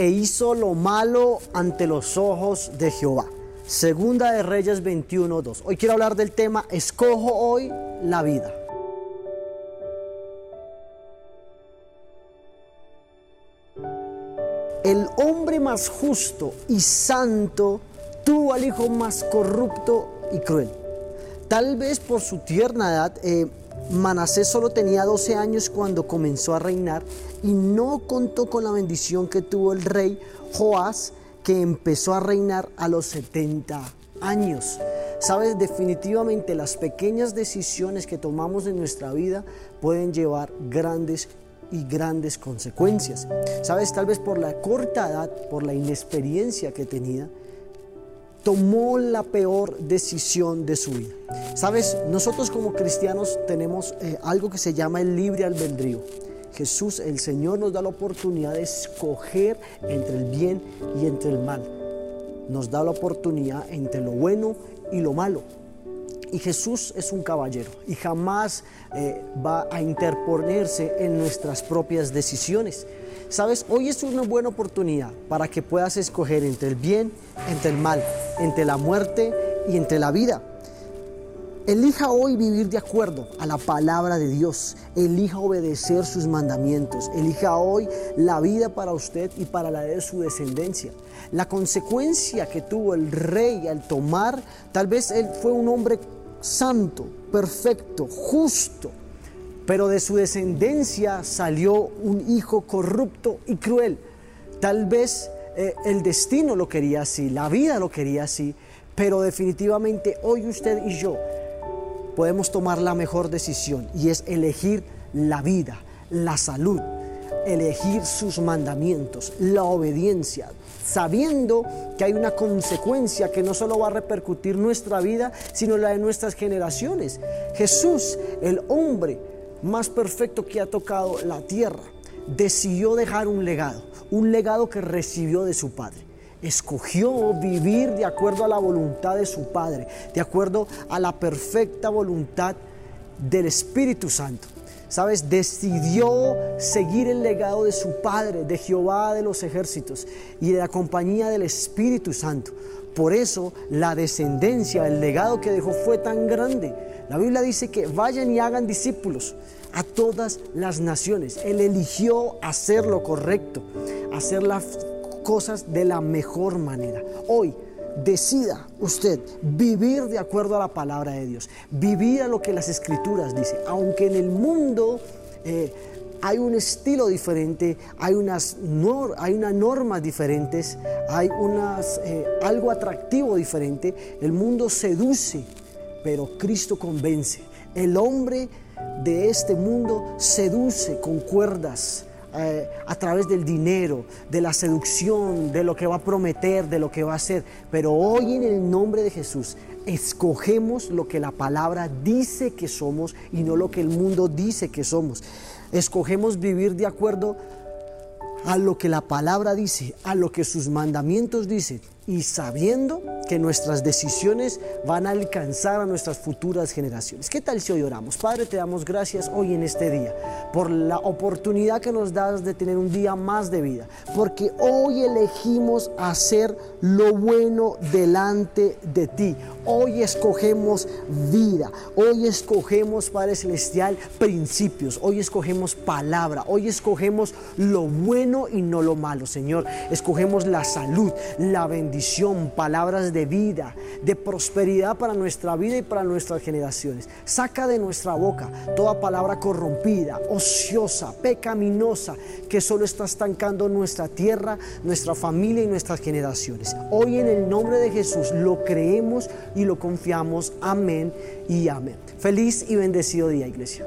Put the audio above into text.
e hizo lo malo ante los ojos de Jehová. Segunda de Reyes 21.2. Hoy quiero hablar del tema, escojo hoy la vida. El hombre más justo y santo tuvo al hijo más corrupto y cruel. Tal vez por su tierna edad, eh, Manasés solo tenía 12 años cuando comenzó a reinar y no contó con la bendición que tuvo el rey Joás, que empezó a reinar a los 70 años. Sabes, definitivamente las pequeñas decisiones que tomamos en nuestra vida pueden llevar grandes y grandes consecuencias. Sabes, tal vez por la corta edad, por la inexperiencia que tenía, tomó la peor decisión de su vida. Sabes, nosotros como cristianos tenemos eh, algo que se llama el libre albedrío. Jesús, el Señor, nos da la oportunidad de escoger entre el bien y entre el mal. Nos da la oportunidad entre lo bueno y lo malo. Y Jesús es un caballero y jamás eh, va a interponerse en nuestras propias decisiones. Sabes, hoy es una buena oportunidad para que puedas escoger entre el bien, entre el mal, entre la muerte y entre la vida. Elija hoy vivir de acuerdo a la palabra de Dios. Elija obedecer sus mandamientos. Elija hoy la vida para usted y para la de su descendencia. La consecuencia que tuvo el rey al tomar, tal vez él fue un hombre santo, perfecto, justo, pero de su descendencia salió un hijo corrupto y cruel. Tal vez eh, el destino lo quería así, la vida lo quería así, pero definitivamente hoy usted y yo podemos tomar la mejor decisión y es elegir la vida, la salud, elegir sus mandamientos, la obediencia, sabiendo que hay una consecuencia que no solo va a repercutir nuestra vida, sino la de nuestras generaciones. Jesús, el hombre más perfecto que ha tocado la tierra, decidió dejar un legado, un legado que recibió de su Padre. Escogió vivir de acuerdo a la voluntad de su Padre, de acuerdo a la perfecta voluntad del Espíritu Santo. ¿Sabes? Decidió seguir el legado de su Padre, de Jehová de los ejércitos y de la compañía del Espíritu Santo. Por eso la descendencia, el legado que dejó fue tan grande. La Biblia dice que vayan y hagan discípulos a todas las naciones. Él eligió hacer lo correcto, hacer las cosas de la mejor manera. Hoy, decida usted vivir de acuerdo a la palabra de Dios, vivir a lo que las escrituras dicen, aunque en el mundo eh, hay un estilo diferente, hay unas, hay unas normas diferentes, hay unas, eh, algo atractivo diferente, el mundo seduce, pero Cristo convence. El hombre de este mundo seduce con cuerdas, eh, a través del dinero, de la seducción, de lo que va a prometer, de lo que va a hacer. Pero hoy en el nombre de Jesús escogemos lo que la palabra dice que somos y no lo que el mundo dice que somos. Escogemos vivir de acuerdo a lo que la palabra dice, a lo que sus mandamientos dicen y sabiendo que nuestras decisiones van a alcanzar a nuestras futuras generaciones. ¿Qué tal si hoy oramos? Padre, te damos gracias hoy en este día por la oportunidad que nos das de tener un día más de vida, porque hoy elegimos hacer lo bueno delante de ti. Hoy escogemos vida, hoy escogemos, Padre Celestial, principios, hoy escogemos palabra, hoy escogemos lo bueno y no lo malo, Señor. Escogemos la salud, la bendición, palabras de vida, de prosperidad para nuestra vida y para nuestras generaciones. Saca de nuestra boca toda palabra corrompida, ociosa, pecaminosa, que solo está estancando nuestra tierra, nuestra familia y nuestras generaciones. Hoy en el nombre de Jesús lo creemos y lo confiamos. Amén y amén. Feliz y bendecido día, iglesia.